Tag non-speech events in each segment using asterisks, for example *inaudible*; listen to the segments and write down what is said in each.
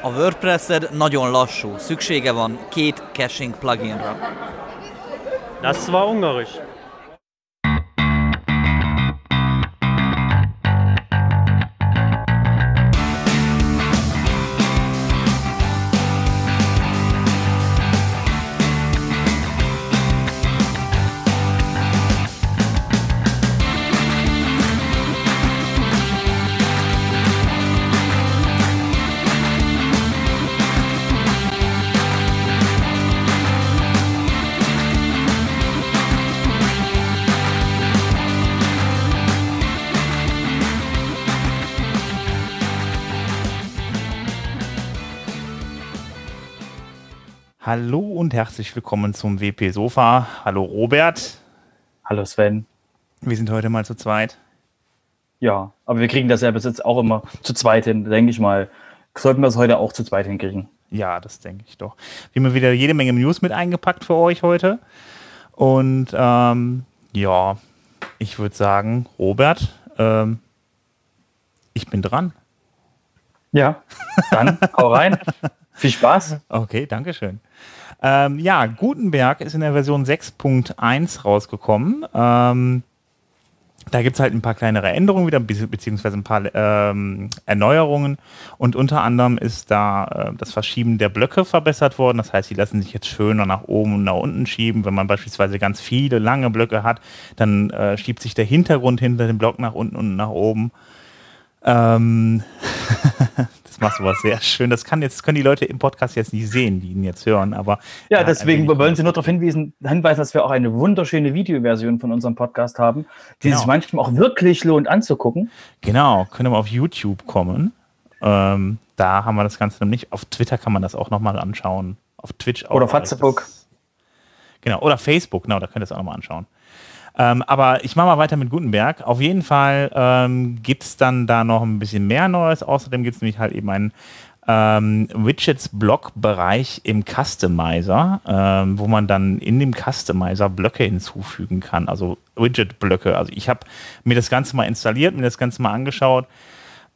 A WordPress-ed nagyon lassú, szüksége van két caching pluginra. Das war ungarisch. Hallo und herzlich willkommen zum WP Sofa. Hallo Robert. Hallo Sven. Wir sind heute mal zu zweit. Ja, aber wir kriegen das ja bis jetzt auch immer zu zweit hin, denke ich mal. Sollten wir es heute auch zu zweit hinkriegen. Ja, das denke ich doch. Wir haben wieder jede Menge News mit eingepackt für euch heute. Und ähm, ja, ich würde sagen, Robert, ähm, ich bin dran. Ja, dann hau rein. *laughs* Viel Spaß. Okay, danke schön. Ähm, ja, Gutenberg ist in der Version 6.1 rausgekommen. Ähm, da gibt es halt ein paar kleinere Änderungen wieder, beziehungsweise ein paar ähm, Erneuerungen. Und unter anderem ist da äh, das Verschieben der Blöcke verbessert worden. Das heißt, die lassen sich jetzt schöner nach oben und nach unten schieben. Wenn man beispielsweise ganz viele lange Blöcke hat, dann äh, schiebt sich der Hintergrund hinter dem Block nach unten und nach oben. Ähm *laughs* Das machst du was sehr schön. Das kann jetzt, können die Leute im Podcast jetzt nicht sehen, die ihn jetzt hören, aber. Ja, deswegen wollen Sie nur darauf hinweisen, hinweisen, dass wir auch eine wunderschöne Videoversion von unserem Podcast haben, die genau. sich manchmal auch wirklich lohnt anzugucken. Genau, können wir auf YouTube kommen. Ähm, da haben wir das Ganze noch nicht. Auf Twitter kann man das auch nochmal anschauen. Auf Twitch auch. Oder Facebook. Genau, oder Facebook, genau, da könnt ihr es auch nochmal anschauen. Ähm, aber ich mache mal weiter mit Gutenberg. Auf jeden Fall ähm, gibt es dann da noch ein bisschen mehr Neues. Außerdem gibt es nämlich halt eben einen ähm, Widgets-Block-Bereich im Customizer, ähm, wo man dann in dem Customizer Blöcke hinzufügen kann, also Widget-Blöcke. Also ich habe mir das Ganze mal installiert, mir das Ganze mal angeschaut.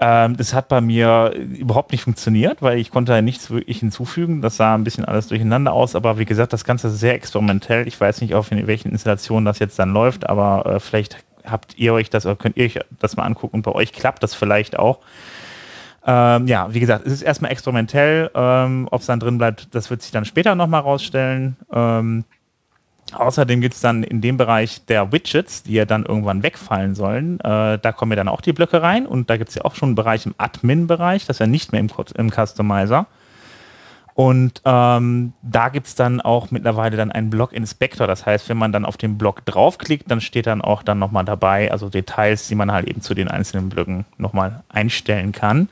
Ähm, das hat bei mir überhaupt nicht funktioniert, weil ich konnte nichts wirklich hinzufügen. Das sah ein bisschen alles durcheinander aus, aber wie gesagt, das Ganze ist sehr experimentell. Ich weiß nicht, auf welchen Installationen das jetzt dann läuft, aber äh, vielleicht habt ihr euch das oder könnt ihr euch das mal angucken und bei euch klappt das vielleicht auch. Ähm, ja, wie gesagt, es ist erstmal experimentell. Ähm, Ob es dann drin bleibt, das wird sich dann später nochmal rausstellen. Ähm, Außerdem gibt es dann in dem Bereich der Widgets, die ja dann irgendwann wegfallen sollen, äh, da kommen ja dann auch die Blöcke rein und da gibt es ja auch schon einen Bereich im Admin-Bereich, das ist ja nicht mehr im, im Customizer. Und ähm, da gibt es dann auch mittlerweile dann einen Block-Inspektor. Das heißt, wenn man dann auf den Block draufklickt, dann steht dann auch dann nochmal dabei, also Details, die man halt eben zu den einzelnen Blöcken nochmal einstellen kann.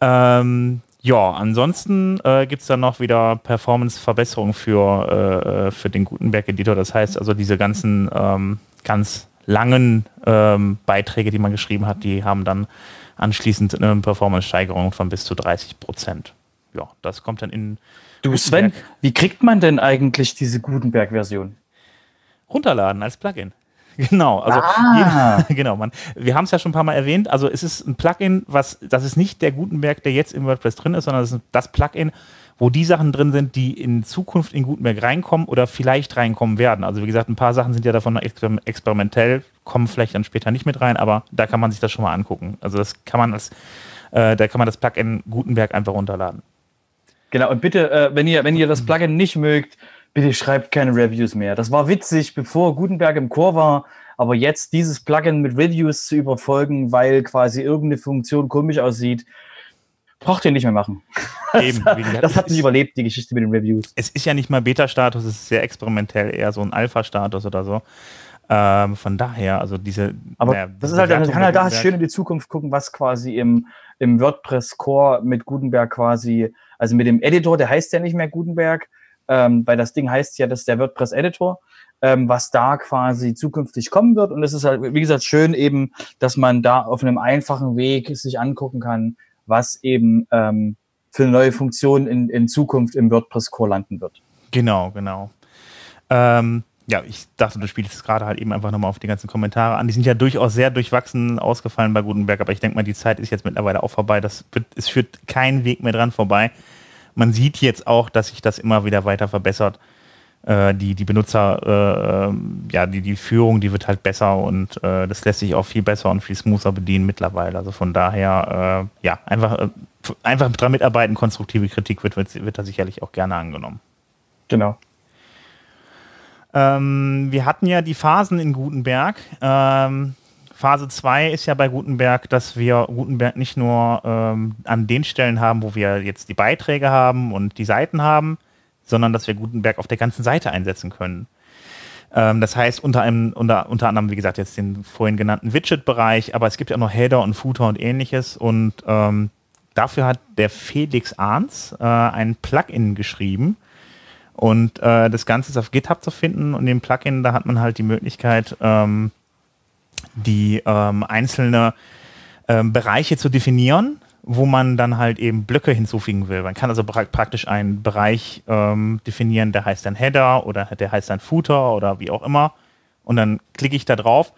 Ähm, ja, ansonsten äh, gibt es dann noch wieder Performance-Verbesserungen für, äh, äh, für den Gutenberg-Editor. Das heißt also, diese ganzen ähm, ganz langen ähm, Beiträge, die man geschrieben hat, die haben dann anschließend eine Performance-Steigerung von bis zu 30 Prozent. Ja, das kommt dann in. Du, Sven, wie kriegt man denn eigentlich diese Gutenberg-Version? Runterladen als Plugin. *laughs* Genau, also ah. jeder, *laughs* genau, man, wir haben es ja schon ein paar Mal erwähnt. Also es ist ein Plugin, was das ist nicht der Gutenberg, der jetzt im WordPress drin ist, sondern es ist das Plugin, wo die Sachen drin sind, die in Zukunft in Gutenberg reinkommen oder vielleicht reinkommen werden. Also wie gesagt, ein paar Sachen sind ja davon experimentell, kommen vielleicht dann später nicht mit rein, aber da kann man sich das schon mal angucken. Also das kann man als, äh, da kann man das Plugin Gutenberg einfach runterladen. Genau, und bitte, äh, wenn ihr, wenn ihr das Plugin nicht mögt, bitte schreibt keine Reviews mehr. Das war witzig, bevor Gutenberg im Chor war, aber jetzt dieses Plugin mit Reviews zu überfolgen, weil quasi irgendeine Funktion komisch aussieht, braucht ihr nicht mehr machen. *laughs* Eben, gesagt, das hat nicht überlebt, die Geschichte mit den Reviews. Es ist ja nicht mal Beta-Status, es ist sehr experimentell, eher so ein Alpha-Status oder so. Ähm, von daher, also diese. Aber naja, das ist halt, man kann halt da schön in die Zukunft gucken, was quasi im, im WordPress-Core mit Gutenberg quasi, also mit dem Editor, der heißt ja nicht mehr Gutenberg, ähm, weil das Ding heißt ja, das ist der WordPress-Editor, ähm, was da quasi zukünftig kommen wird. Und es ist halt, wie gesagt, schön eben, dass man da auf einem einfachen Weg sich angucken kann, was eben ähm, für neue Funktion in, in Zukunft im WordPress-Core landen wird. Genau, genau. Ähm, ja, ich dachte, du spielst gerade halt eben einfach nochmal auf die ganzen Kommentare an. Die sind ja durchaus sehr durchwachsen ausgefallen bei Gutenberg, aber ich denke mal, die Zeit ist jetzt mittlerweile auch vorbei. Das wird, es führt kein Weg mehr dran vorbei. Man sieht jetzt auch, dass sich das immer wieder weiter verbessert. Äh, die, die Benutzer, äh, ähm, ja, die, die Führung, die wird halt besser und äh, das lässt sich auch viel besser und viel smoother bedienen mittlerweile. Also von daher, äh, ja, einfach, äh, einfach dran mitarbeiten, konstruktive Kritik wird, wird, wird da sicherlich auch gerne angenommen. Genau. Ähm, wir hatten ja die Phasen in Gutenberg. Ähm, Phase 2 ist ja bei Gutenberg, dass wir Gutenberg nicht nur ähm, an den Stellen haben, wo wir jetzt die Beiträge haben und die Seiten haben, sondern dass wir Gutenberg auf der ganzen Seite einsetzen können. Ähm, das heißt unter, einem, unter, unter anderem, wie gesagt, jetzt den vorhin genannten Widget-Bereich, aber es gibt ja auch noch Header und Footer und ähnliches. Und ähm, dafür hat der Felix Arns äh, ein Plugin geschrieben, und äh, das Ganze ist auf GitHub zu finden. Und im Plugin, da hat man halt die Möglichkeit, ähm, die ähm, einzelne ähm, Bereiche zu definieren, wo man dann halt eben Blöcke hinzufügen will. Man kann also pra praktisch einen Bereich ähm, definieren, der heißt dann Header oder der heißt dann Footer oder wie auch immer. Und dann klicke ich da drauf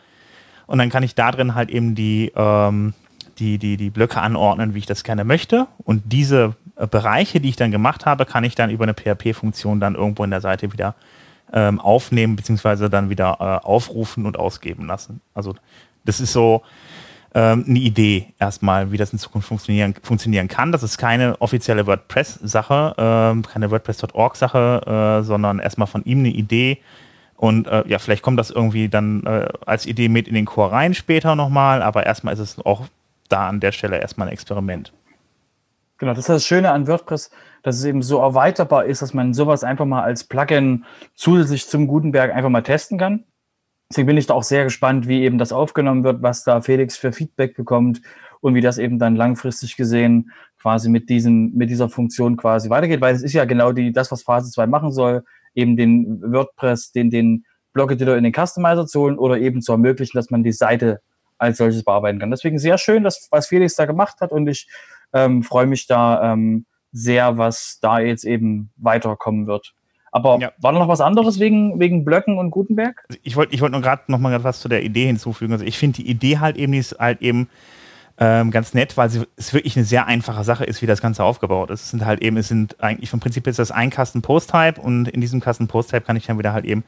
und dann kann ich da drin halt eben die, ähm, die, die, die Blöcke anordnen, wie ich das gerne möchte. Und diese äh, Bereiche, die ich dann gemacht habe, kann ich dann über eine PHP-Funktion dann irgendwo in der Seite wieder ähm, aufnehmen, beziehungsweise dann wieder äh, aufrufen und ausgeben lassen. Also das ist so ähm, eine Idee erstmal, wie das in Zukunft funktionieren, funktionieren kann. Das ist keine offizielle WordPress-Sache, ähm, keine WordPress.org-Sache, äh, sondern erstmal von ihm eine Idee. Und äh, ja, vielleicht kommt das irgendwie dann äh, als Idee mit in den Core rein später nochmal, aber erstmal ist es auch da an der Stelle erstmal ein Experiment. Genau, das ist das Schöne an WordPress, dass es eben so erweiterbar ist, dass man sowas einfach mal als Plugin zusätzlich zum Gutenberg einfach mal testen kann. Deswegen bin ich da auch sehr gespannt, wie eben das aufgenommen wird, was da Felix für Feedback bekommt und wie das eben dann langfristig gesehen quasi mit diesem, mit dieser Funktion quasi weitergeht, weil es ist ja genau die, das, was Phase 2 machen soll, eben den WordPress, den, den Blog-Editor in den Customizer zu holen oder eben zu ermöglichen, dass man die Seite als solches bearbeiten kann. Deswegen sehr schön, dass, was Felix da gemacht hat und ich ähm, freue mich da ähm, sehr, was da jetzt eben weiterkommen wird. Aber ja. war da noch was anderes wegen, wegen Blöcken und Gutenberg? Also ich wollte ich wollt nur gerade noch mal was zu der Idee hinzufügen. Also ich finde die Idee halt eben, die ist halt eben ähm, ganz nett, weil sie, es wirklich eine sehr einfache Sache ist, wie das Ganze aufgebaut ist. Es sind halt eben, es sind eigentlich vom Prinzip ist das ein Kasten Post-Type und in diesem Kasten Post-Type kann ich dann wieder halt eben,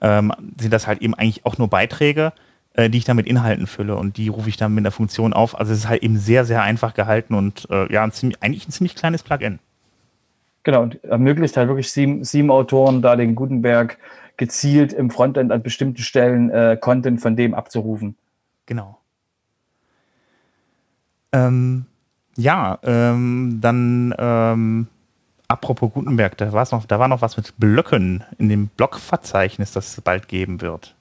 ähm, sind das halt eben eigentlich auch nur Beiträge äh, die ich dann mit Inhalten fülle und die rufe ich dann mit der Funktion auf. Also es ist halt eben sehr, sehr einfach gehalten und äh, ja, ein ziemlich, eigentlich ein ziemlich kleines Plugin. Genau, und ermöglicht halt wirklich sieben, sieben Autoren da den Gutenberg gezielt im Frontend an bestimmten Stellen äh, Content von dem abzurufen. Genau. Ähm, ja, ähm, dann ähm, apropos Gutenberg, da, war's noch, da war noch was mit Blöcken in dem Blockverzeichnis, das es bald geben wird.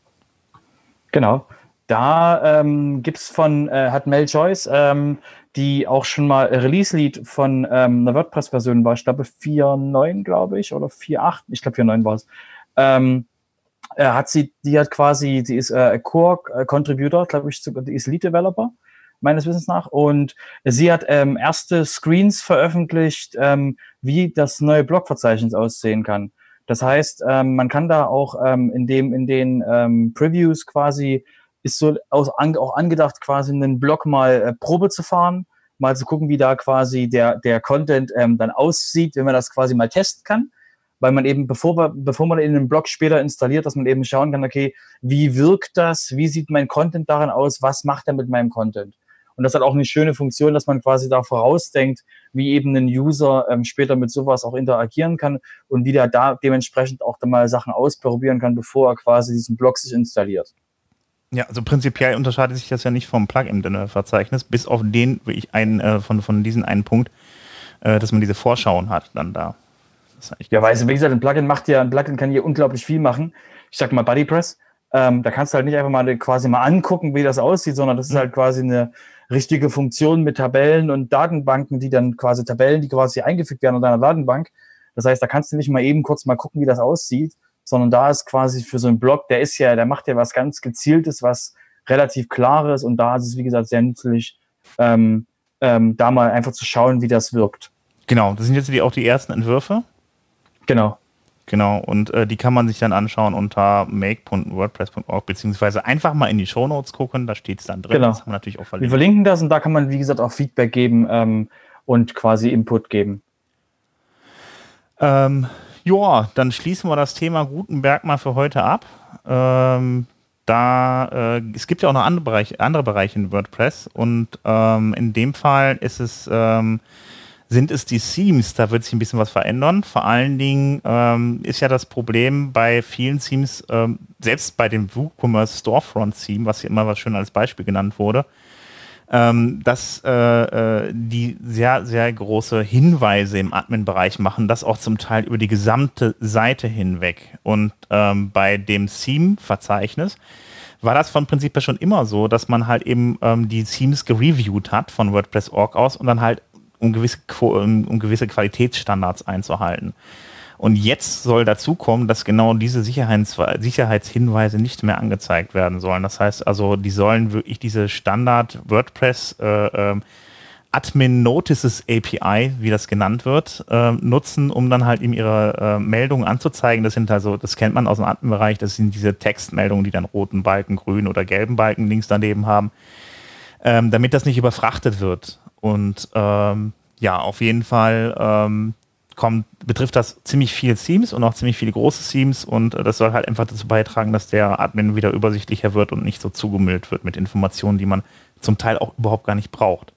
Genau. Da ähm, gibt es von, äh, hat Mel Joyce, ähm, die auch schon mal Release-Lead von ähm, einer WordPress-Version war, ich glaube 4.9, glaube ich, oder 4.8, ich glaube 4.9 war es. Ähm, äh, hat sie, die hat quasi, sie ist äh, Core-Contributor, glaube ich, die ist Lead-Developer, meines Wissens nach. Und sie hat ähm, erste Screens veröffentlicht, ähm, wie das neue Blogverzeichnis aussehen kann. Das heißt, ähm, man kann da auch ähm, in dem in den ähm, Previews quasi ist so aus, an, auch angedacht, quasi einen Blog mal äh, Probe zu fahren, mal zu gucken, wie da quasi der der Content ähm, dann aussieht, wenn man das quasi mal testen kann, weil man eben bevor bevor man in den Blog später installiert, dass man eben schauen kann, okay, wie wirkt das, wie sieht mein Content darin aus, was macht er mit meinem Content? Und das hat auch eine schöne Funktion, dass man quasi da vorausdenkt, wie eben ein User ähm, später mit sowas auch interagieren kann und wie der da dementsprechend auch dann mal Sachen ausprobieren kann, bevor er quasi diesen Blog sich installiert. Ja, also prinzipiell unterscheidet sich das ja nicht vom Plugin-Verzeichnis, bis auf den, wie ich einen, äh, von, von diesen einen Punkt, äh, dass man diese Vorschauen hat dann da. ja, weil, wie gesagt, ein Plugin macht ja, ein Plugin kann hier unglaublich viel machen. Ich sag mal BuddyPress, ähm, da kannst du halt nicht einfach mal quasi mal angucken, wie das aussieht, sondern das ist mhm. halt quasi eine, richtige Funktionen mit Tabellen und Datenbanken, die dann quasi Tabellen, die quasi eingefügt werden in deiner Datenbank. Das heißt, da kannst du nicht mal eben kurz mal gucken, wie das aussieht, sondern da ist quasi für so einen Blog, der ist ja, der macht ja was ganz Gezieltes, was relativ Klares und da ist es, wie gesagt, sehr nützlich, ähm, ähm, da mal einfach zu schauen, wie das wirkt. Genau, das sind jetzt die, auch die ersten Entwürfe. Genau. Genau, und äh, die kann man sich dann anschauen unter make.wordpress.org, beziehungsweise einfach mal in die Shownotes gucken, da steht es dann drin. Genau. Das haben wir natürlich auch verlinkt. Wir verlinken das und da kann man, wie gesagt, auch Feedback geben ähm, und quasi Input geben. Ähm, ja, dann schließen wir das Thema Gutenberg mal für heute ab. Ähm, da äh, es gibt ja auch noch andere Bereiche, andere Bereiche in WordPress und ähm, in dem Fall ist es ähm, sind es die Themes, da wird sich ein bisschen was verändern. Vor allen Dingen ähm, ist ja das Problem bei vielen Themes, ähm, selbst bei dem WooCommerce Storefront Theme, was hier immer was schön als Beispiel genannt wurde, ähm, dass äh, äh, die sehr, sehr große Hinweise im Admin-Bereich machen, das auch zum Teil über die gesamte Seite hinweg. Und ähm, bei dem Theme-Verzeichnis war das von Prinzip her schon immer so, dass man halt eben ähm, die Themes gereviewt hat von WordPress.org aus und dann halt um gewisse, um gewisse Qualitätsstandards einzuhalten. Und jetzt soll dazu kommen, dass genau diese Sicherheits Sicherheitshinweise nicht mehr angezeigt werden sollen. Das heißt also, die sollen wirklich diese Standard WordPress äh, äh, Admin Notices API, wie das genannt wird, äh, nutzen, um dann halt eben ihre äh, Meldungen anzuzeigen. Das sind also, das kennt man aus dem Admin-Bereich, das sind diese Textmeldungen, die dann roten Balken, grünen oder gelben Balken links daneben haben, ähm, damit das nicht überfrachtet wird. Und ähm, ja, auf jeden Fall ähm, kommt, betrifft das ziemlich viele Themes und auch ziemlich viele große Themes und äh, das soll halt einfach dazu beitragen, dass der Admin wieder übersichtlicher wird und nicht so zugemüllt wird mit Informationen, die man zum Teil auch überhaupt gar nicht braucht.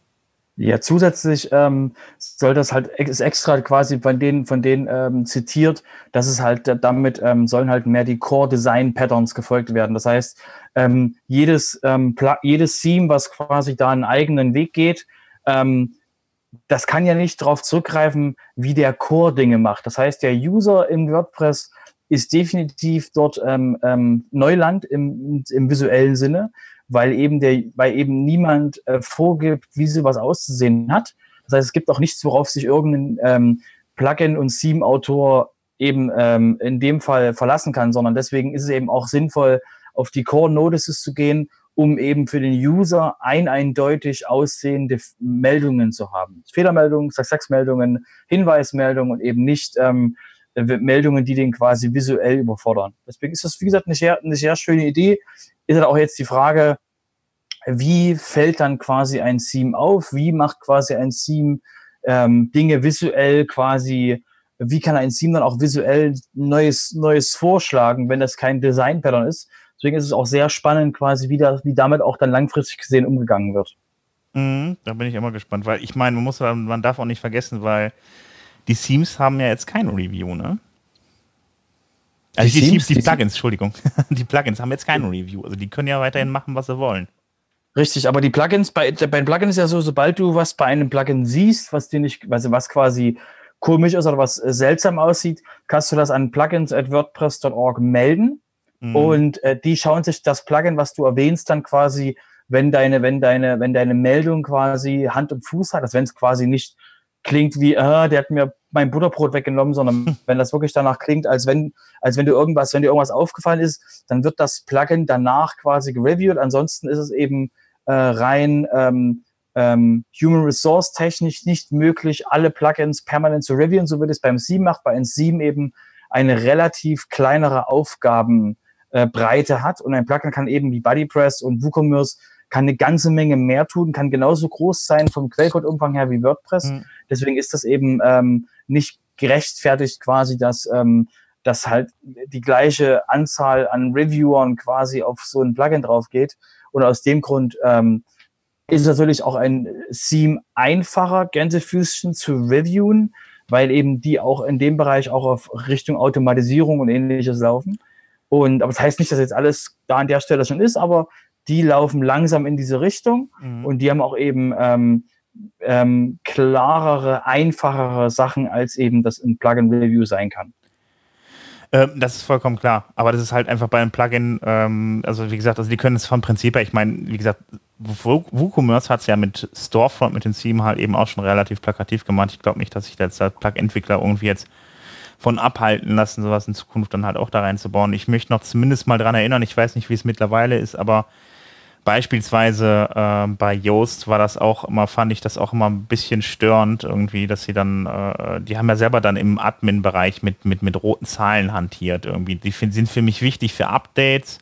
Ja, zusätzlich ähm, soll das halt ist extra quasi von denen, von denen ähm, zitiert, dass es halt damit ähm, sollen halt mehr die Core Design Patterns gefolgt werden. Das heißt, ähm, jedes, ähm, jedes Theme, was quasi da einen eigenen Weg geht, ähm, das kann ja nicht darauf zurückgreifen, wie der Core Dinge macht. Das heißt, der User im WordPress ist definitiv dort ähm, ähm, Neuland im, im visuellen Sinne, weil eben der, weil eben niemand äh, vorgibt, wie sowas auszusehen hat. Das heißt, es gibt auch nichts, worauf sich irgendein ähm, Plugin und Theme-Autor eben ähm, in dem Fall verlassen kann, sondern deswegen ist es eben auch sinnvoll, auf die Core Notices zu gehen um eben für den User ein eindeutig aussehende Meldungen zu haben. Fehlermeldungen, Success-Meldungen, Hinweismeldungen und eben nicht ähm, Meldungen, die den quasi visuell überfordern. Deswegen ist das, wie gesagt, eine sehr, eine sehr schöne Idee. Ist halt auch jetzt die Frage, wie fällt dann quasi ein Theme auf? Wie macht quasi ein Theme ähm, Dinge visuell quasi, wie kann ein Theme dann auch visuell Neues, Neues vorschlagen, wenn das kein Design-Pattern ist? Deswegen ist es auch sehr spannend, quasi, wie, das, wie damit auch dann langfristig gesehen umgegangen wird. Mhm, da bin ich immer gespannt, weil ich meine, man muss, man darf auch nicht vergessen, weil die Themes haben ja jetzt kein Review, ne? Also die, die Themes, die, die Plugins, Entschuldigung. *laughs* die Plugins haben jetzt kein Review. Also die können ja weiterhin machen, was sie wollen. Richtig, aber die Plugins, bei, bei den Plugins ist ja so, sobald du was bei einem Plugin siehst, was dir nicht, also was quasi komisch ist oder was seltsam aussieht, kannst du das an plugins at WordPress.org melden Mhm. Und äh, die schauen sich das Plugin, was du erwähnst, dann quasi, wenn deine, wenn deine, wenn deine Meldung quasi Hand und Fuß hat, also wenn es quasi nicht klingt wie, äh, der hat mir mein Butterbrot weggenommen, sondern *laughs* wenn das wirklich danach klingt, als wenn, als wenn du irgendwas, wenn dir irgendwas aufgefallen ist, dann wird das Plugin danach quasi gereviewt. Ansonsten ist es eben äh, rein ähm, ähm, Human Resource technisch nicht möglich, alle Plugins permanent zu reviewen, so wird es beim 7 macht, bei 1.7 eben eine relativ kleinere Aufgaben äh, Breite hat. Und ein Plugin kann eben wie BuddyPress und WooCommerce kann eine ganze Menge mehr tun, kann genauso groß sein vom Quellcode-Umfang her wie WordPress. Mhm. Deswegen ist das eben ähm, nicht gerechtfertigt quasi, dass, ähm, dass halt die gleiche Anzahl an Reviewern quasi auf so ein Plugin drauf geht. Und aus dem Grund ähm, ist natürlich auch ein Theme einfacher, Gänsefüßchen zu reviewen, weil eben die auch in dem Bereich auch auf Richtung Automatisierung und ähnliches laufen. Und aber das heißt nicht, dass jetzt alles da an der Stelle schon ist, aber die laufen langsam in diese Richtung mhm. und die haben auch eben ähm, ähm, klarere, einfachere Sachen, als eben das ein Plugin-Review sein kann. Ähm, das ist vollkommen klar. Aber das ist halt einfach bei einem Plugin, ähm, also wie gesagt, also die können es vom Prinzip her, ich meine, wie gesagt, WooCommerce hat es ja mit Storefront, mit dem Theme halt eben auch schon relativ plakativ gemacht. Ich glaube nicht, dass sich als Plug-Entwickler irgendwie jetzt von abhalten lassen, sowas in Zukunft dann halt auch da reinzubauen. Ich möchte noch zumindest mal dran erinnern, ich weiß nicht, wie es mittlerweile ist, aber beispielsweise äh, bei Yoast war das auch immer, fand ich das auch immer ein bisschen störend irgendwie, dass sie dann, äh, die haben ja selber dann im Admin-Bereich mit, mit, mit roten Zahlen hantiert irgendwie. Die sind für mich wichtig für Updates,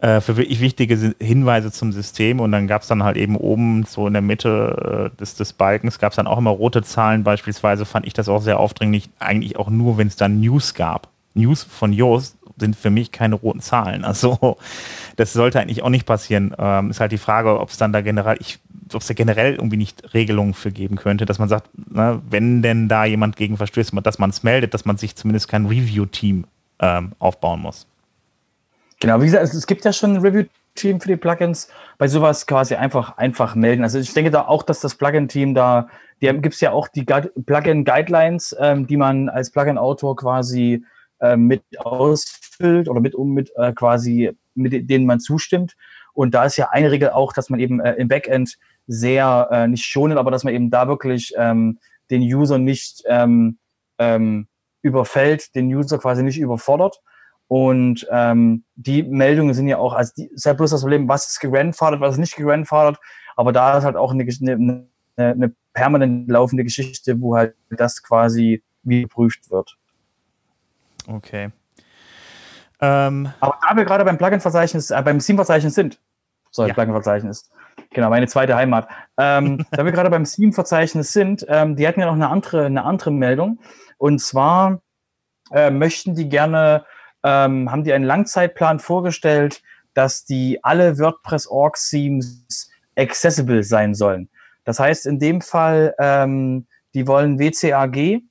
äh, für wirklich wichtige Hinweise zum System und dann gab es dann halt eben oben so in der Mitte äh, des, des Balkens gab es dann auch immer rote Zahlen beispielsweise, fand ich das auch sehr aufdringlich, eigentlich auch nur, wenn es dann News gab. News von Yoast sind für mich keine roten Zahlen. Also das sollte eigentlich auch nicht passieren. Ähm, ist halt die Frage, ob es dann da generell, ob es da generell irgendwie nicht Regelungen für geben könnte, dass man sagt, na, wenn denn da jemand gegen verstößt, dass man es meldet, dass man sich zumindest kein Review-Team ähm, aufbauen muss. Genau, wie gesagt, es gibt ja schon ein Review-Team für die Plugins. Bei sowas quasi einfach, einfach melden. Also ich denke da auch, dass das Plugin-Team da, die gibt es ja auch die Plugin-Guidelines, ähm, die man als Plugin-Autor quasi äh, mit ausfüllt oder mit um mit äh, quasi mit denen man zustimmt. Und da ist ja eine Regel auch, dass man eben äh, im Backend sehr äh, nicht schonen, aber dass man eben da wirklich ähm, den User nicht ähm, ähm, überfällt, den User quasi nicht überfordert. Und ähm, die Meldungen sind ja auch, also die, ist ja bloß das Problem, was ist gegrandfathert, was ist nicht gegrandfathert. Aber da ist halt auch eine, eine, eine permanent laufende Geschichte, wo halt das quasi wie geprüft wird. Okay. Ähm, Aber da wir gerade beim Plugin-Verzeichnis, äh, beim Theme-Verzeichnis sind, sorry, ja. Plugin-Verzeichnis, genau, meine zweite Heimat. Ähm, *laughs* da wir gerade beim Theme-Verzeichnis sind, ähm, die hatten ja noch eine andere, eine andere Meldung. Und zwar äh, möchten die gerne, ähm, haben die einen Langzeitplan vorgestellt, dass die alle WordPress-Org-Themes accessible sein sollen. Das heißt, in dem Fall, ähm, die wollen WCAG,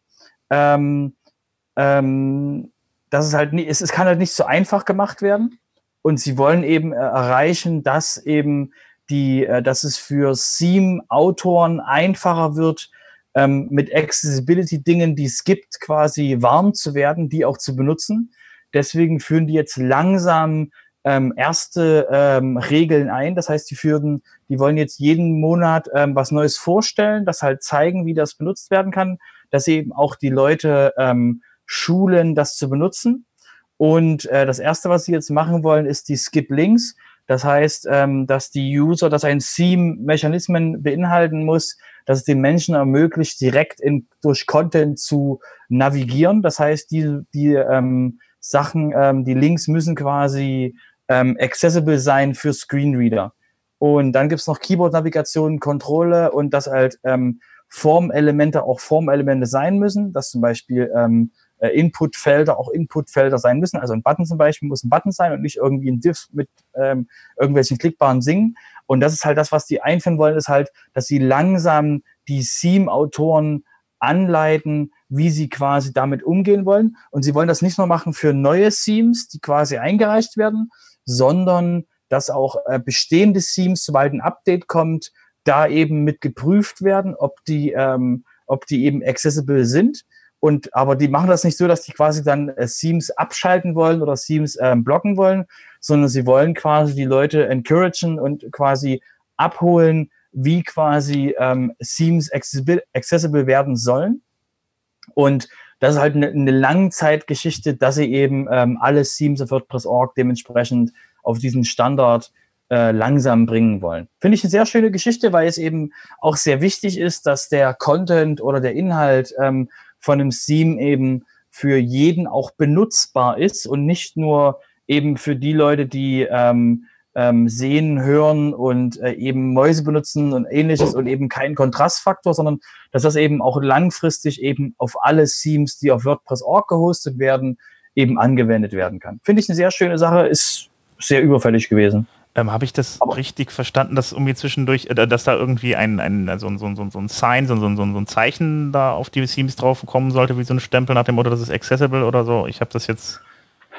ähm, ähm, dass es halt nie, es, es kann halt nicht so einfach gemacht werden. Und sie wollen eben äh, erreichen, dass eben die, äh, dass es für Theme-Autoren einfacher wird, ähm, mit Accessibility-Dingen, die es gibt, quasi warm zu werden, die auch zu benutzen. Deswegen führen die jetzt langsam ähm, erste ähm, Regeln ein. Das heißt, die führen, die wollen jetzt jeden Monat ähm, was Neues vorstellen, das halt zeigen, wie das benutzt werden kann, dass eben auch die Leute ähm, schulen, das zu benutzen. Und äh, das Erste, was sie jetzt machen wollen, ist die Skip Links. Das heißt, ähm, dass die User, dass ein Theme Mechanismen beinhalten muss, dass es den Menschen ermöglicht, direkt in, durch Content zu navigieren. Das heißt, die, die ähm, Sachen, ähm, die Links müssen quasi ähm, accessible sein für Screenreader. Und dann gibt's noch Keyboard-Navigation, Kontrolle und dass halt ähm, Formelemente auch Formelemente sein müssen, dass zum Beispiel ähm, äh, Inputfelder auch Inputfelder sein müssen. Also ein Button zum Beispiel muss ein Button sein und nicht irgendwie ein Diff mit ähm, irgendwelchen klickbaren Singen. Und das ist halt das, was die einführen wollen, ist halt, dass sie langsam die Theme-Autoren anleiten, wie sie quasi damit umgehen wollen. Und sie wollen das nicht nur machen für neue Themes, die quasi eingereicht werden, sondern dass auch äh, bestehende Themes, sobald ein Update kommt, da eben mit geprüft werden, ob die, ähm, ob die eben accessible sind. Und aber die machen das nicht so, dass die quasi dann äh, Themes abschalten wollen oder Themes ähm, blocken wollen, sondern sie wollen quasi die Leute encouragen und quasi abholen, wie quasi ähm, Themes accessible, accessible werden sollen. Und das ist halt eine, eine Langzeitgeschichte, dass sie eben ähm, alle Themes auf WordPress.org dementsprechend auf diesen Standard äh, langsam bringen wollen. Finde ich eine sehr schöne Geschichte, weil es eben auch sehr wichtig ist, dass der Content oder der Inhalt ähm, von einem Theme eben für jeden auch benutzbar ist und nicht nur eben für die Leute, die ähm, ähm, sehen, hören und äh, eben Mäuse benutzen und ähnliches und eben kein Kontrastfaktor, sondern dass das eben auch langfristig eben auf alle Themes, die auf WordPress.org gehostet werden, eben angewendet werden kann. Finde ich eine sehr schöne Sache, ist sehr überfällig gewesen. Ähm, Habe ich das Aber richtig verstanden, dass irgendwie zwischendurch, äh, dass da irgendwie ein, ein so, so, so, so ein Sign, so, so, so, so ein Zeichen da auf die Themes drauf kommen sollte, wie so ein Stempel nach dem Motto, das ist accessible oder so? Ich habe das jetzt.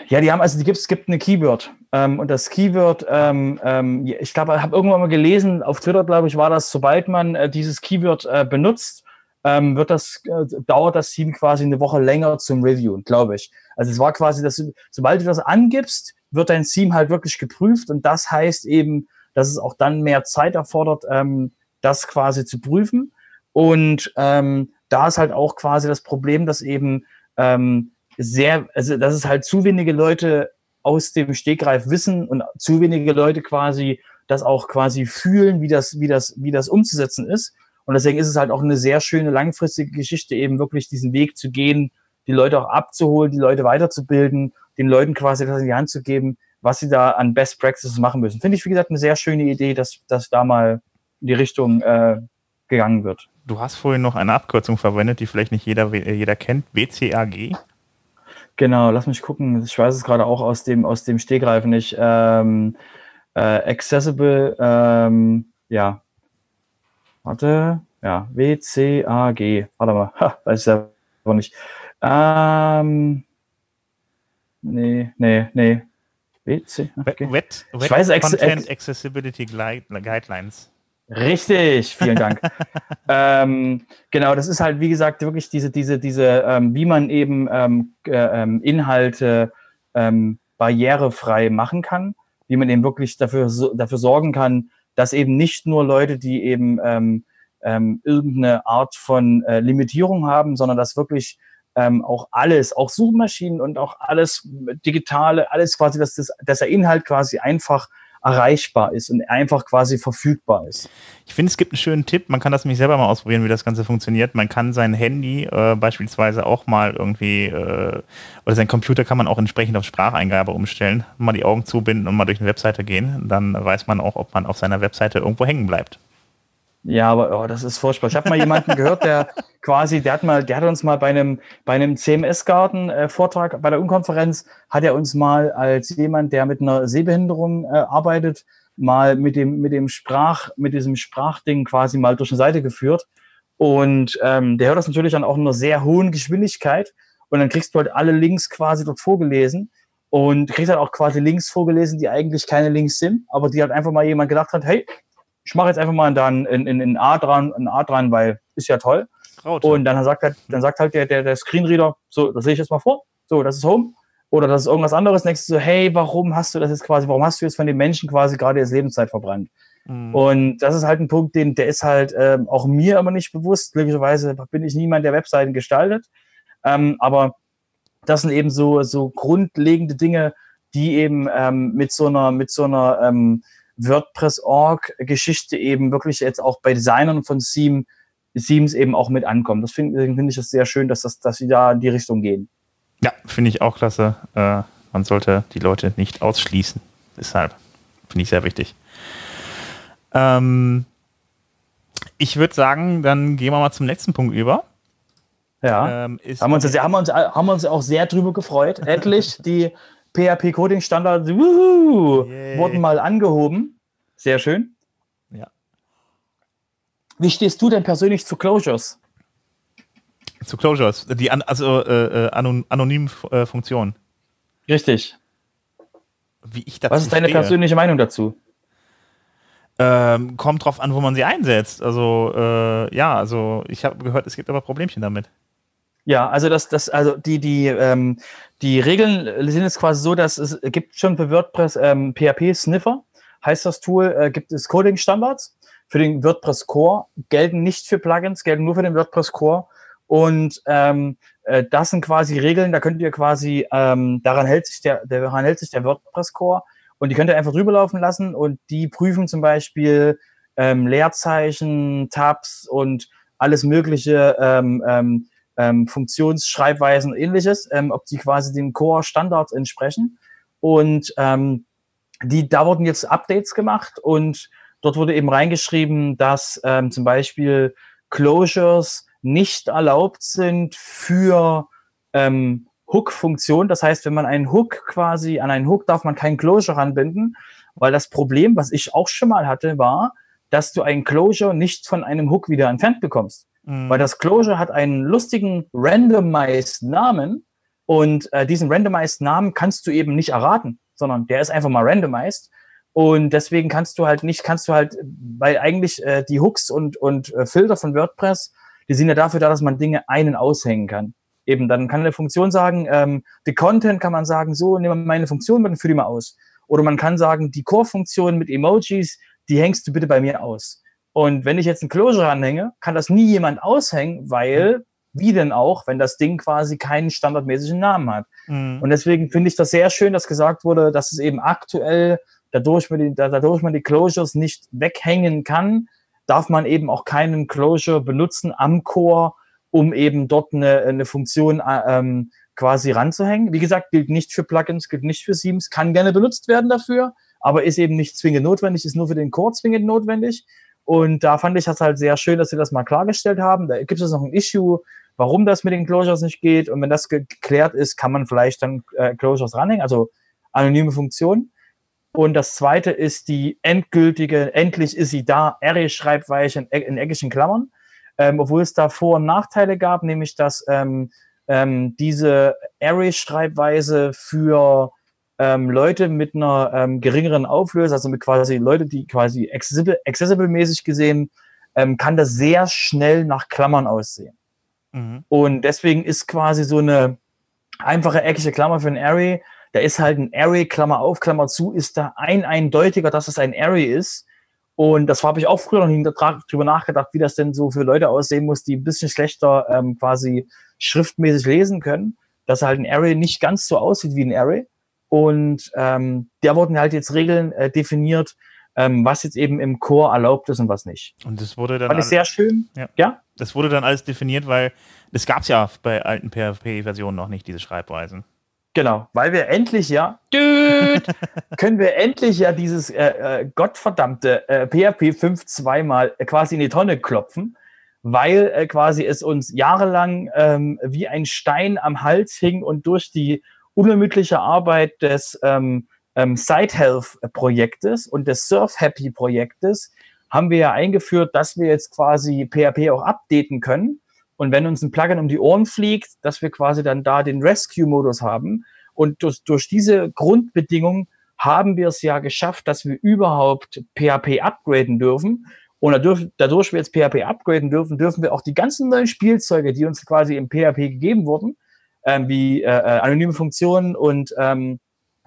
Ja, die haben, also die gibt, es gibt eine Keyword. Ähm, und das Keyword, ähm, ähm, ich glaube, ich habe irgendwann mal gelesen, auf Twitter, glaube ich, war das, sobald man äh, dieses Keyword äh, benutzt, ähm, wird das, äh, dauert das Team quasi eine Woche länger zum Reviewen, glaube ich. Also es war quasi, dass sobald du das angibst, wird dein Team halt wirklich geprüft und das heißt eben, dass es auch dann mehr Zeit erfordert, ähm, das quasi zu prüfen. Und ähm, da ist halt auch quasi das Problem, dass eben ähm, sehr, also dass es halt zu wenige Leute aus dem Stegreif wissen und zu wenige Leute quasi das auch quasi fühlen, wie das, wie das, wie das umzusetzen ist. Und deswegen ist es halt auch eine sehr schöne langfristige Geschichte, eben wirklich diesen Weg zu gehen, die Leute auch abzuholen, die Leute weiterzubilden, den Leuten quasi das in die Hand zu geben, was sie da an Best Practices machen müssen. Finde ich, wie gesagt, eine sehr schöne Idee, dass, dass da mal in die Richtung äh, gegangen wird. Du hast vorhin noch eine Abkürzung verwendet, die vielleicht nicht jeder, jeder kennt, WCAG. Genau, lass mich gucken. Ich weiß es gerade auch aus dem, aus dem Stegreif nicht. Ähm, äh, accessible, ähm, ja. Warte, ja, WCAG. Warte mal, ha, weiß ich selber nicht. Ähm, nee, nee, nee. WC, okay. Wet, Wet ich weiß, Content Accessibility Guidelines. Richtig, vielen Dank. *laughs* ähm, genau, das ist halt, wie gesagt, wirklich diese, diese, diese, ähm, wie man eben ähm, äh, ähm, Inhalte ähm, barrierefrei machen kann, wie man eben wirklich dafür, so, dafür sorgen kann, dass eben nicht nur Leute, die eben ähm, irgendeine Art von äh, Limitierung haben, sondern dass wirklich auch alles, auch Suchmaschinen und auch alles Digitale, alles quasi, dass, das, dass der Inhalt quasi einfach erreichbar ist und einfach quasi verfügbar ist. Ich finde, es gibt einen schönen Tipp. Man kann das nämlich selber mal ausprobieren, wie das Ganze funktioniert. Man kann sein Handy äh, beispielsweise auch mal irgendwie äh, oder sein Computer kann man auch entsprechend auf Spracheingabe umstellen, mal die Augen zubinden und mal durch eine Webseite gehen. Dann weiß man auch, ob man auf seiner Webseite irgendwo hängen bleibt. Ja, aber oh, das ist furchtbar. Ich habe mal jemanden gehört, der *laughs* quasi, der hat mal, der hat uns mal bei einem, bei einem CMS-Garten-Vortrag äh, bei der Unkonferenz, hat er uns mal als jemand, der mit einer Sehbehinderung äh, arbeitet, mal mit dem, mit dem Sprach, mit diesem Sprachding quasi mal durch eine Seite geführt. Und ähm, der hört das natürlich dann auch in einer sehr hohen Geschwindigkeit. Und dann kriegst du halt alle Links quasi dort vorgelesen und kriegst halt auch quasi Links vorgelesen, die eigentlich keine Links sind, aber die halt einfach mal jemand gedacht hat, hey, ich mache jetzt einfach mal dann in, in, in A dran, in A dran, weil ist ja toll. Raute. Und dann sagt, halt, dann sagt halt der, der, der Screenreader, so, das sehe ich jetzt mal vor, so, das ist Home. Oder das ist irgendwas anderes. Du so, hey, warum hast du das jetzt quasi, warum hast du jetzt von den Menschen quasi gerade jetzt Lebenszeit verbrannt? Mhm. Und das ist halt ein Punkt, den, der ist halt ähm, auch mir immer nicht bewusst. Glücklicherweise bin ich niemand, der Webseiten gestaltet. Ähm, aber das sind eben so, so grundlegende Dinge, die eben ähm, mit so einer, mit so einer ähm, WordPress.org-Geschichte eben wirklich jetzt auch bei Designern von Theme, Themes eben auch mit ankommen. Das finde find ich das sehr schön, dass, das, dass sie da in die Richtung gehen. Ja, finde ich auch klasse. Äh, man sollte die Leute nicht ausschließen. Deshalb finde ich sehr wichtig. Ähm, ich würde sagen, dann gehen wir mal zum letzten Punkt über. Ja, ähm, haben, uns, haben, uns, haben uns auch sehr drüber gefreut. Endlich die PHP-Coding-Standards wurden mal angehoben. Sehr schön. Ja. Wie stehst du denn persönlich zu Closures? Zu Closures, die an, also äh, äh anon anonymen äh, Funktionen. Richtig. Wie ich dazu Was ist deine stehe. persönliche Meinung dazu? Ähm, kommt drauf an, wo man sie einsetzt. Also äh, ja, also ich habe gehört, es gibt aber Problemchen damit. Ja, also das, das, also die, die, ähm, die Regeln sind jetzt quasi so, dass es gibt schon für WordPress ähm, PHP Sniffer, heißt das Tool, äh, gibt es Coding Standards für den WordPress Core, gelten nicht für Plugins, gelten nur für den WordPress Core. Und ähm, äh, das sind quasi Regeln, da könnt ihr quasi, ähm, daran hält sich der, daran hält sich der WordPress Core und die könnt ihr einfach drüber laufen lassen und die prüfen zum Beispiel ähm, Leerzeichen, Tabs und alles mögliche ähm, ähm, ähm, Funktionsschreibweisen und ähnliches, ähm, ob die quasi den Core-Standards entsprechen. Und ähm, die, da wurden jetzt Updates gemacht und dort wurde eben reingeschrieben, dass ähm, zum Beispiel Closures nicht erlaubt sind für ähm, Hook-Funktionen. Das heißt, wenn man einen Hook quasi an einen Hook darf man keinen Closure anbinden, weil das Problem, was ich auch schon mal hatte, war, dass du einen Closure nicht von einem Hook wieder entfernt bekommst. Mhm. Weil das Closure hat einen lustigen randomized Namen und äh, diesen randomized Namen kannst du eben nicht erraten, sondern der ist einfach mal randomized. Und deswegen kannst du halt nicht, kannst du halt, weil eigentlich äh, die Hooks und, und äh, Filter von WordPress, die sind ja dafür da, dass man Dinge einen aushängen kann. Eben, dann kann eine Funktion sagen, ähm, die Content kann man sagen, so, nehmen wir meine Funktion, dann führ die mal aus. Oder man kann sagen, die Core-Funktion mit Emojis, die hängst du bitte bei mir aus. Und wenn ich jetzt ein Closure anhänge, kann das nie jemand aushängen, weil, wie denn auch, wenn das Ding quasi keinen standardmäßigen Namen hat. Mhm. Und deswegen finde ich das sehr schön, dass gesagt wurde, dass es eben aktuell dadurch man die, dadurch man die Closures nicht weghängen kann, darf man eben auch keinen Closure benutzen am Core, um eben dort eine, eine Funktion äh, ähm, quasi ranzuhängen. Wie gesagt, gilt nicht für Plugins, gilt nicht für Themes, kann gerne benutzt werden dafür, aber ist eben nicht zwingend notwendig, ist nur für den Core zwingend notwendig. Und da fand ich das halt sehr schön, dass sie das mal klargestellt haben. Da gibt es noch ein Issue, warum das mit den Closures nicht geht. Und wenn das geklärt ist, kann man vielleicht dann äh, Closures ranhängen, also anonyme Funktionen. Und das zweite ist die endgültige, endlich ist sie da, Array-Schreibweise in, in eckischen Klammern. Ähm, obwohl es da Vor- und Nachteile gab, nämlich dass ähm, ähm, diese Array-Schreibweise für ähm, Leute mit einer ähm, geringeren Auflösung, also mit quasi Leute, die quasi accessible, accessible mäßig gesehen, ähm, kann das sehr schnell nach Klammern aussehen. Mhm. Und deswegen ist quasi so eine einfache eckige Klammer für ein Array, da ist halt ein Array, Klammer auf, Klammer zu, ist da ein eindeutiger, dass es ein Array ist. Und das habe ich auch früher noch nie drüber nachgedacht, wie das denn so für Leute aussehen muss, die ein bisschen schlechter ähm, quasi schriftmäßig lesen können, dass halt ein Array nicht ganz so aussieht wie ein Array. Und ähm, da wurden halt jetzt Regeln äh, definiert, ähm, was jetzt eben im Core erlaubt ist und was nicht. Und das wurde dann. Fand ich sehr schön. Ja. ja. Das wurde dann alles definiert, weil es gab es ja bei alten PHP-Versionen noch nicht, diese Schreibweisen. Genau, weil wir endlich ja, düt, *laughs* können wir endlich ja dieses äh, äh, gottverdammte äh, PHP 5 zweimal äh, quasi in die Tonne klopfen, weil äh, quasi es uns jahrelang ähm, wie ein Stein am Hals hing und durch die unermüdliche Arbeit des ähm, ähm, Site Health Projektes und des Surf Happy Projektes haben wir ja eingeführt, dass wir jetzt quasi PHP auch updaten können. Und wenn uns ein Plugin um die Ohren fliegt, dass wir quasi dann da den Rescue-Modus haben. Und durch, durch diese Grundbedingungen haben wir es ja geschafft, dass wir überhaupt PHP upgraden dürfen. Und dadurch, dadurch wir jetzt PHP upgraden dürfen, dürfen wir auch die ganzen neuen Spielzeuge, die uns quasi im PHP gegeben wurden, ähm, wie äh, äh, anonyme Funktionen und ähm,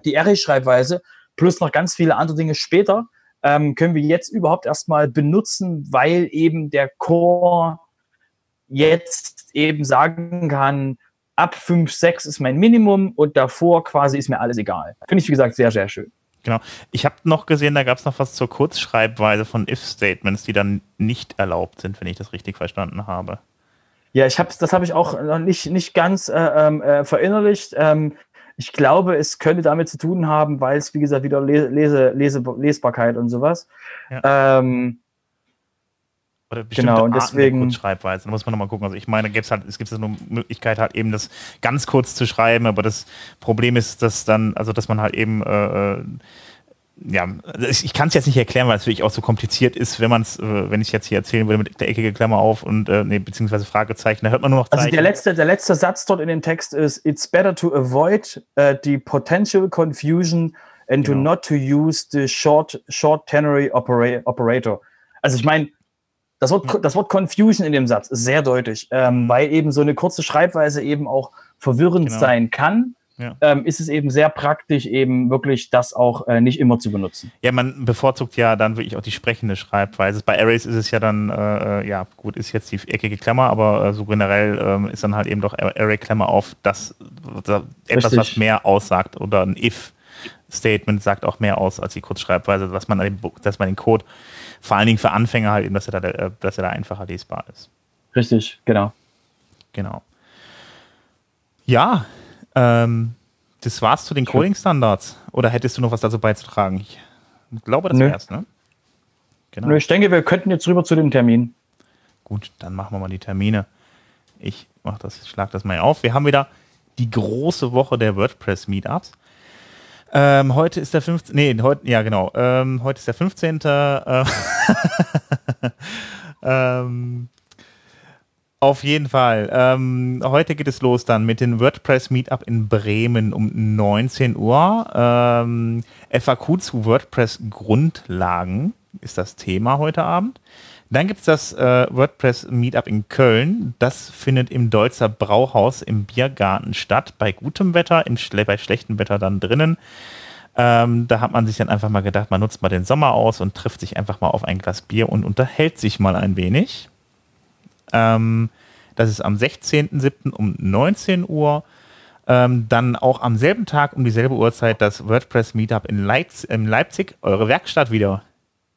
die Array-Schreibweise, plus noch ganz viele andere Dinge später, ähm, können wir jetzt überhaupt erstmal benutzen, weil eben der Core jetzt eben sagen kann, ab 5, 6 ist mein Minimum und davor quasi ist mir alles egal. Finde ich, wie gesagt, sehr, sehr schön. Genau. Ich habe noch gesehen, da gab es noch was zur Kurzschreibweise von If-Statements, die dann nicht erlaubt sind, wenn ich das richtig verstanden habe. Ja, ich hab's, das habe ich auch noch nicht, nicht ganz äh, ähm, äh, verinnerlicht. Ähm, ich glaube, es könnte damit zu tun haben, weil es, wie gesagt, wieder Lese, Lese, Lesbarkeit und sowas. Ja. Ähm, oder bestimmte genau, und deswegen Kurzschreibweise. Da muss man nochmal gucken. Also ich meine, gibt's halt, es gibt so eine Möglichkeit, halt eben das ganz kurz zu schreiben, aber das Problem ist, dass dann, also dass man halt eben äh, äh ja, ich kann es jetzt nicht erklären, weil es wirklich auch so kompliziert ist, wenn man es, äh, wenn ich jetzt hier erzählen würde mit der eckige Klammer auf und äh, nee, beziehungsweise Fragezeichen, da hört man nur noch Zeichen. Also der letzte, der letzte Satz dort in dem Text ist: It's better to avoid uh, the potential confusion and genau. to not to use the short short ternary operator. Also ich meine, das Wort, das Wort Confusion in dem Satz ist sehr deutlich, ähm, weil eben so eine kurze Schreibweise eben auch verwirrend genau. sein kann ja. ähm, ist es eben sehr praktisch, eben wirklich das auch äh, nicht immer zu benutzen. Ja, man bevorzugt ja dann wirklich auch die sprechende Schreibweise. Bei Arrays ist es ja dann, äh, äh ja, gut, ist jetzt die eckige Klammer, aber äh, so generell ähm, ist dann halt eben doch Array-Klammer auf das, das etwas, was mehr aussagt oder ein If. Statement sagt auch mehr aus als die Kurzschreibweise, dass man, den, dass man den Code vor allen Dingen für Anfänger halt eben, dass er da, äh, dass er da einfacher lesbar ist. Richtig, genau. Genau. Ja, ähm, das war's zu den Coding-Standards. Oder hättest du noch was dazu beizutragen? Ich glaube, das wär's, ne? Genau. Nö, ich denke, wir könnten jetzt rüber zu den Terminen. Gut, dann machen wir mal die Termine. Ich mach das, schlag das mal auf. Wir haben wieder die große Woche der WordPress-Meetups. Ähm, heute ist der 15. Nee, heute, ja, genau. Ähm, heute ist der 15. Äh, *laughs* ähm, auf jeden Fall. Ähm, heute geht es los dann mit dem WordPress Meetup in Bremen um 19 Uhr. Ähm, FAQ zu WordPress Grundlagen ist das Thema heute Abend. Dann gibt es das äh, WordPress Meetup in Köln. Das findet im Deutzer Brauhaus im Biergarten statt. Bei gutem Wetter, im Schle bei schlechtem Wetter dann drinnen. Ähm, da hat man sich dann einfach mal gedacht, man nutzt mal den Sommer aus und trifft sich einfach mal auf ein Glas Bier und unterhält sich mal ein wenig. Ähm, das ist am 16.07. um 19 Uhr. Ähm, dann auch am selben Tag um dieselbe Uhrzeit das WordPress Meetup in, Leipz in Leipzig, eure Werkstatt wieder.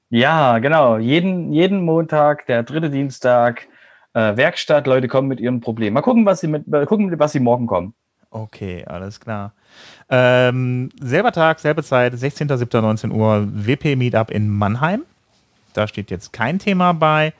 Ja, genau. Jeden, jeden Montag, der dritte Dienstag, äh, Werkstatt, Leute kommen mit ihren Problemen. Mal gucken, was sie mit, mal gucken, was sie morgen kommen. Okay, alles klar. Ähm, selber Tag, selbe Zeit, 16.07.19 Uhr, WP Meetup in Mannheim. Da steht jetzt kein Thema bei.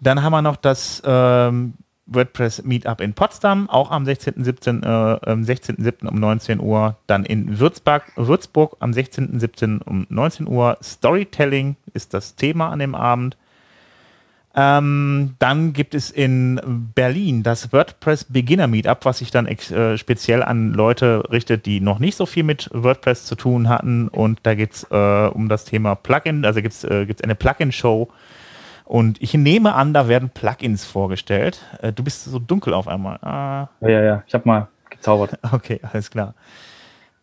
Dann haben wir noch das ähm, WordPress Meetup in Potsdam, auch am 16.07. Äh, 16 um 19 Uhr. Dann in Würzburg, Würzburg am 16.07. um 19 Uhr. Storytelling ist das Thema an dem Abend. Ähm, dann gibt es in Berlin das WordPress Beginner Meetup, was sich dann äh, speziell an Leute richtet, die noch nicht so viel mit WordPress zu tun hatten. Und da geht es äh, um das Thema Plugin, also gibt es äh, eine Plugin-Show und ich nehme an, da werden Plugins vorgestellt. Äh, du bist so dunkel auf einmal. Ah. Ja, ja, ja. Ich habe mal gezaubert. *laughs* Okay, alles klar.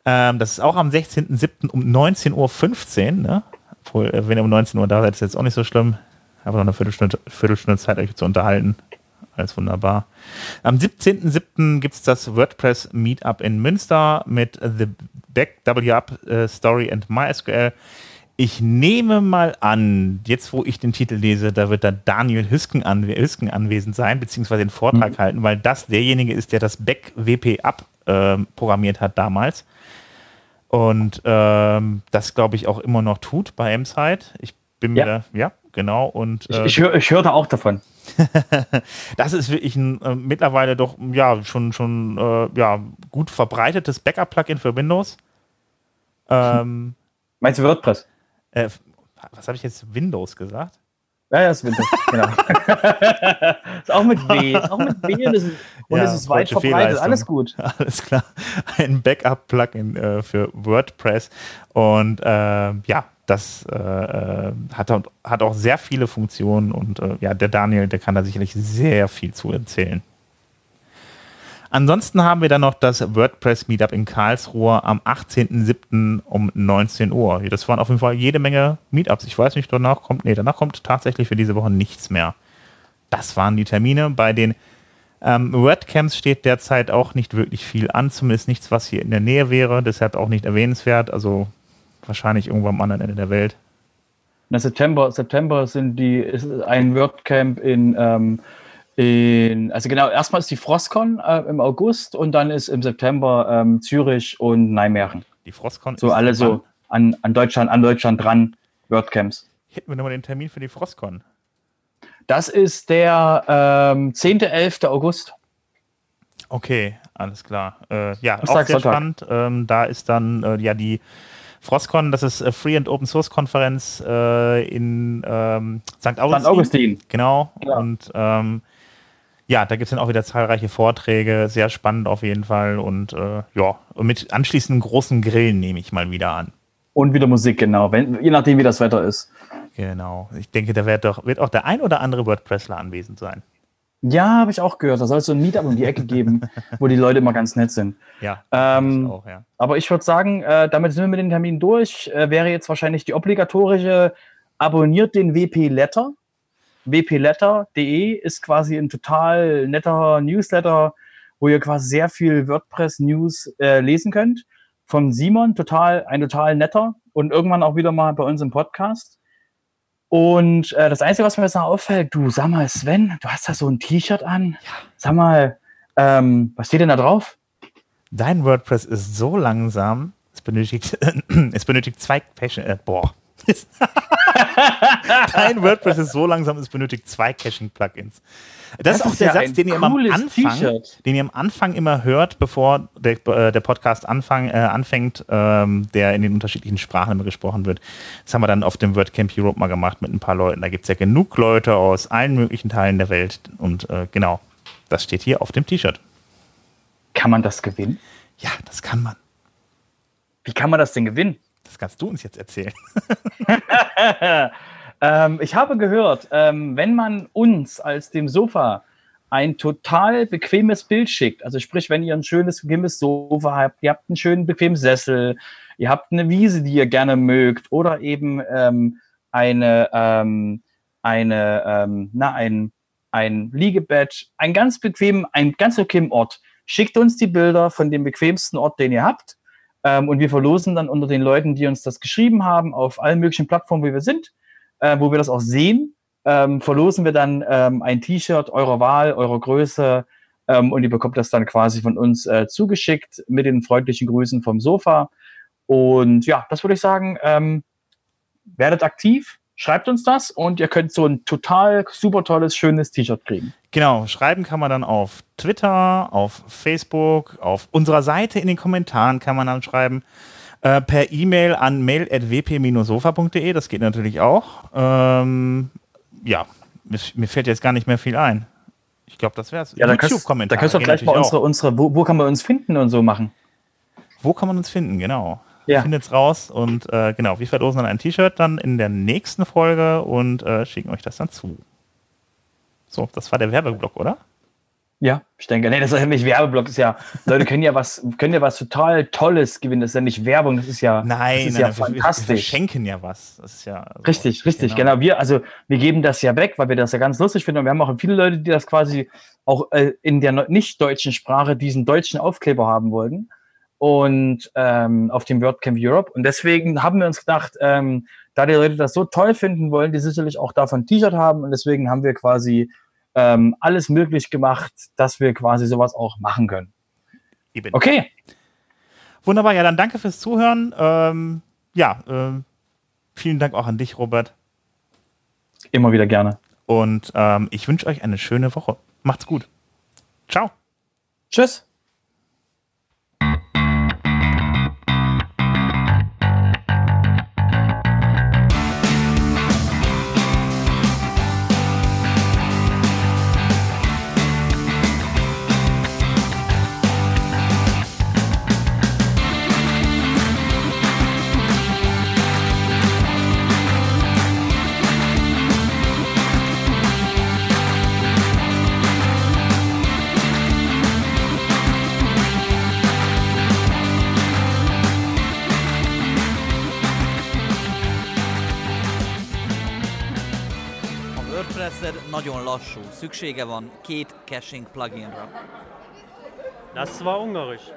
Ähm, das ist auch am 16.07. um 19.15 Uhr. Ne? Obwohl, äh, wenn ihr um 19 Uhr da seid, ist jetzt auch nicht so schlimm. Habe noch eine Viertelstunde, Viertelstunde Zeit, euch zu unterhalten. Alles wunderbar. Am 17.07. gibt es das WordPress Meetup in Münster mit The Back W Up uh, Story and MySQL. Ich nehme mal an, jetzt wo ich den Titel lese, da wird da Daniel Hüsken, anw Hüsken anwesend sein, beziehungsweise den Vortrag mhm. halten, weil das derjenige ist, der das Back WP Up äh, programmiert hat damals. Und ähm, das, glaube ich, auch immer noch tut bei M-Site. Ich bin mir ja. da, ja, genau. Und, äh, ich, ich, hör, ich hörte auch davon. *laughs* das ist wirklich ein äh, mittlerweile doch ja schon, schon äh, ja, gut verbreitetes Backup-Plugin für Windows. Ähm, Meinst du WordPress? Äh, was habe ich jetzt? Windows gesagt? Ja, ja, ist Windows, *laughs* genau. *laughs* ist auch mit W, ist auch mit W und es ist, *laughs* und ja, es ist weit verbreitet, alles gut. Alles klar. Ein Backup-Plugin äh, für WordPress und äh, ja, das äh, äh hat, hat auch sehr viele Funktionen und äh, ja, der Daniel, der kann da sicherlich sehr viel zu erzählen. Ansonsten haben wir dann noch das WordPress Meetup in Karlsruhe am 18.07. um 19 Uhr. Das waren auf jeden Fall jede Menge Meetups. Ich weiß nicht, danach kommt, nee, danach kommt tatsächlich für diese Woche nichts mehr. Das waren die Termine. Bei den ähm, WordCamps steht derzeit auch nicht wirklich viel an, zumindest nichts, was hier in der Nähe wäre, deshalb auch nicht erwähnenswert. Also wahrscheinlich irgendwo am anderen Ende der Welt. Na, September, September sind die, ist ein WordCamp in ähm, in, also genau, erstmal ist die Frostcon äh, im August und dann ist im September ähm, Zürich und Nijmegen. Die Frostcon So alle so an, an Deutschland, an Deutschland dran, WordCamps. Hätten wir nochmal den Termin für die Frostcon. Das ist der ähm, 10. 11. August. Okay, alles klar. Äh, ja, auch sehr Sonntag. spannend. Ähm, da ist dann äh, ja die Frostcon, das ist äh, Free and Open Source Konferenz äh, in ähm, St. Augustin. St. Augustin. Genau. Ja. Und ähm, ja, da gibt es dann auch wieder zahlreiche Vorträge, sehr spannend auf jeden Fall und äh, ja, mit anschließendem großen Grillen nehme ich mal wieder an. Und wieder Musik, genau, wenn, je nachdem wie das Wetter ist. Genau, ich denke, da wird, doch, wird auch der ein oder andere WordPressler anwesend sein. Ja, habe ich auch gehört. Da soll es so ein Meetup um die Ecke geben, *laughs* wo die Leute immer ganz nett sind. Ja. Ähm, auch, ja. Aber ich würde sagen, äh, damit sind wir mit den Terminen durch. Äh, wäre jetzt wahrscheinlich die obligatorische Abonniert den WP Letter wpletter.de ist quasi ein total netter Newsletter, wo ihr quasi sehr viel WordPress-News äh, lesen könnt. Von Simon, total, ein total netter und irgendwann auch wieder mal bei uns im Podcast. Und äh, das Einzige, was mir jetzt noch auffällt, du, sag mal, Sven, du hast da so ein T-Shirt an. Ja. Sag mal, ähm, was steht denn da drauf? Dein WordPress ist so langsam, es benötigt, *clears throat* es benötigt zwei Passion, äh, boah, *laughs* Dein WordPress ist so langsam, es benötigt zwei Caching-Plugins. Das, das, ist auch der ja Satz, den ihr, am Anfang, den ihr am Anfang immer hört, bevor der, äh, der Podcast anfang, äh, anfängt, ähm, der in den unterschiedlichen Sprachen immer gesprochen wird. Das haben wir dann auf dem WordCamp Europe mal gemacht mit ein paar Leuten. Da gibt es ja genug Leute aus allen möglichen Teilen der Welt. Und äh, genau, das steht hier auf dem T-Shirt. Kann man das gewinnen? Ja, das kann man. Wie kann man das denn gewinnen? Das kannst du uns jetzt erzählen. *laughs* *laughs* ähm, ich habe gehört, ähm, wenn man uns als dem Sofa ein total bequemes Bild schickt, also sprich, wenn ihr ein schönes, bequemes Sofa habt, ihr habt einen schönen, bequemen Sessel, ihr habt eine Wiese, die ihr gerne mögt, oder eben ähm, eine, ähm, eine, ähm, na, ein, ein Liegebett, ein ganz bequem, ein ganz bequemen Ort, schickt uns die Bilder von dem bequemsten Ort, den ihr habt. Ähm, und wir verlosen dann unter den Leuten, die uns das geschrieben haben, auf allen möglichen Plattformen, wo wir sind, äh, wo wir das auch sehen, ähm, verlosen wir dann ähm, ein T-Shirt eurer Wahl, eurer Größe. Ähm, und ihr bekommt das dann quasi von uns äh, zugeschickt mit den freundlichen Grüßen vom Sofa. Und ja, das würde ich sagen. Ähm, werdet aktiv, schreibt uns das und ihr könnt so ein total super tolles, schönes T-Shirt kriegen. Genau, schreiben kann man dann auf Twitter, auf Facebook, auf unserer Seite in den Kommentaren kann man dann schreiben. Äh, per E-Mail an mail.wp-sofa.de, das geht natürlich auch. Ähm, ja, mir, mir, fällt jetzt gar nicht mehr viel ein. Ich glaube, das wäre es. Ja, da kannst, da kannst du gleich mal unsere, unsere wo, wo kann man uns finden und so machen. Wo kann man uns finden, genau ja. findet es raus und äh, genau, wir verlosen dann ein T-Shirt dann in der nächsten Folge und äh, schicken euch das dann zu. So, das war der Werbeblock, oder? Ja, ich denke, nee, das ist ja nicht Werbeblock, das ist ja, Leute können ja was, können ja was total Tolles gewinnen, das ist ja nicht Werbung, das ist ja, nein, das ist nein, ja nein, fantastisch. Wir, wir schenken ja was, das ist ja. Also, richtig, richtig, genau. genau. Wir, also, wir geben das ja weg, weil wir das ja ganz lustig finden und wir haben auch viele Leute, die das quasi auch äh, in der nicht deutschen Sprache diesen deutschen Aufkleber haben wollten und ähm, auf dem WordCamp Europe. Und deswegen haben wir uns gedacht, ähm, da die Leute das so toll finden, wollen die sicherlich auch davon ein T-Shirt haben. Und deswegen haben wir quasi ähm, alles möglich gemacht, dass wir quasi sowas auch machen können. Eben. Okay. Wunderbar, ja, dann danke fürs Zuhören. Ähm, ja, äh, vielen Dank auch an dich, Robert. Immer wieder gerne. Und ähm, ich wünsche euch eine schöne Woche. Macht's gut. Ciao. Tschüss. Lassú. Szüksége van két caching pluginra. Das war ungarisch.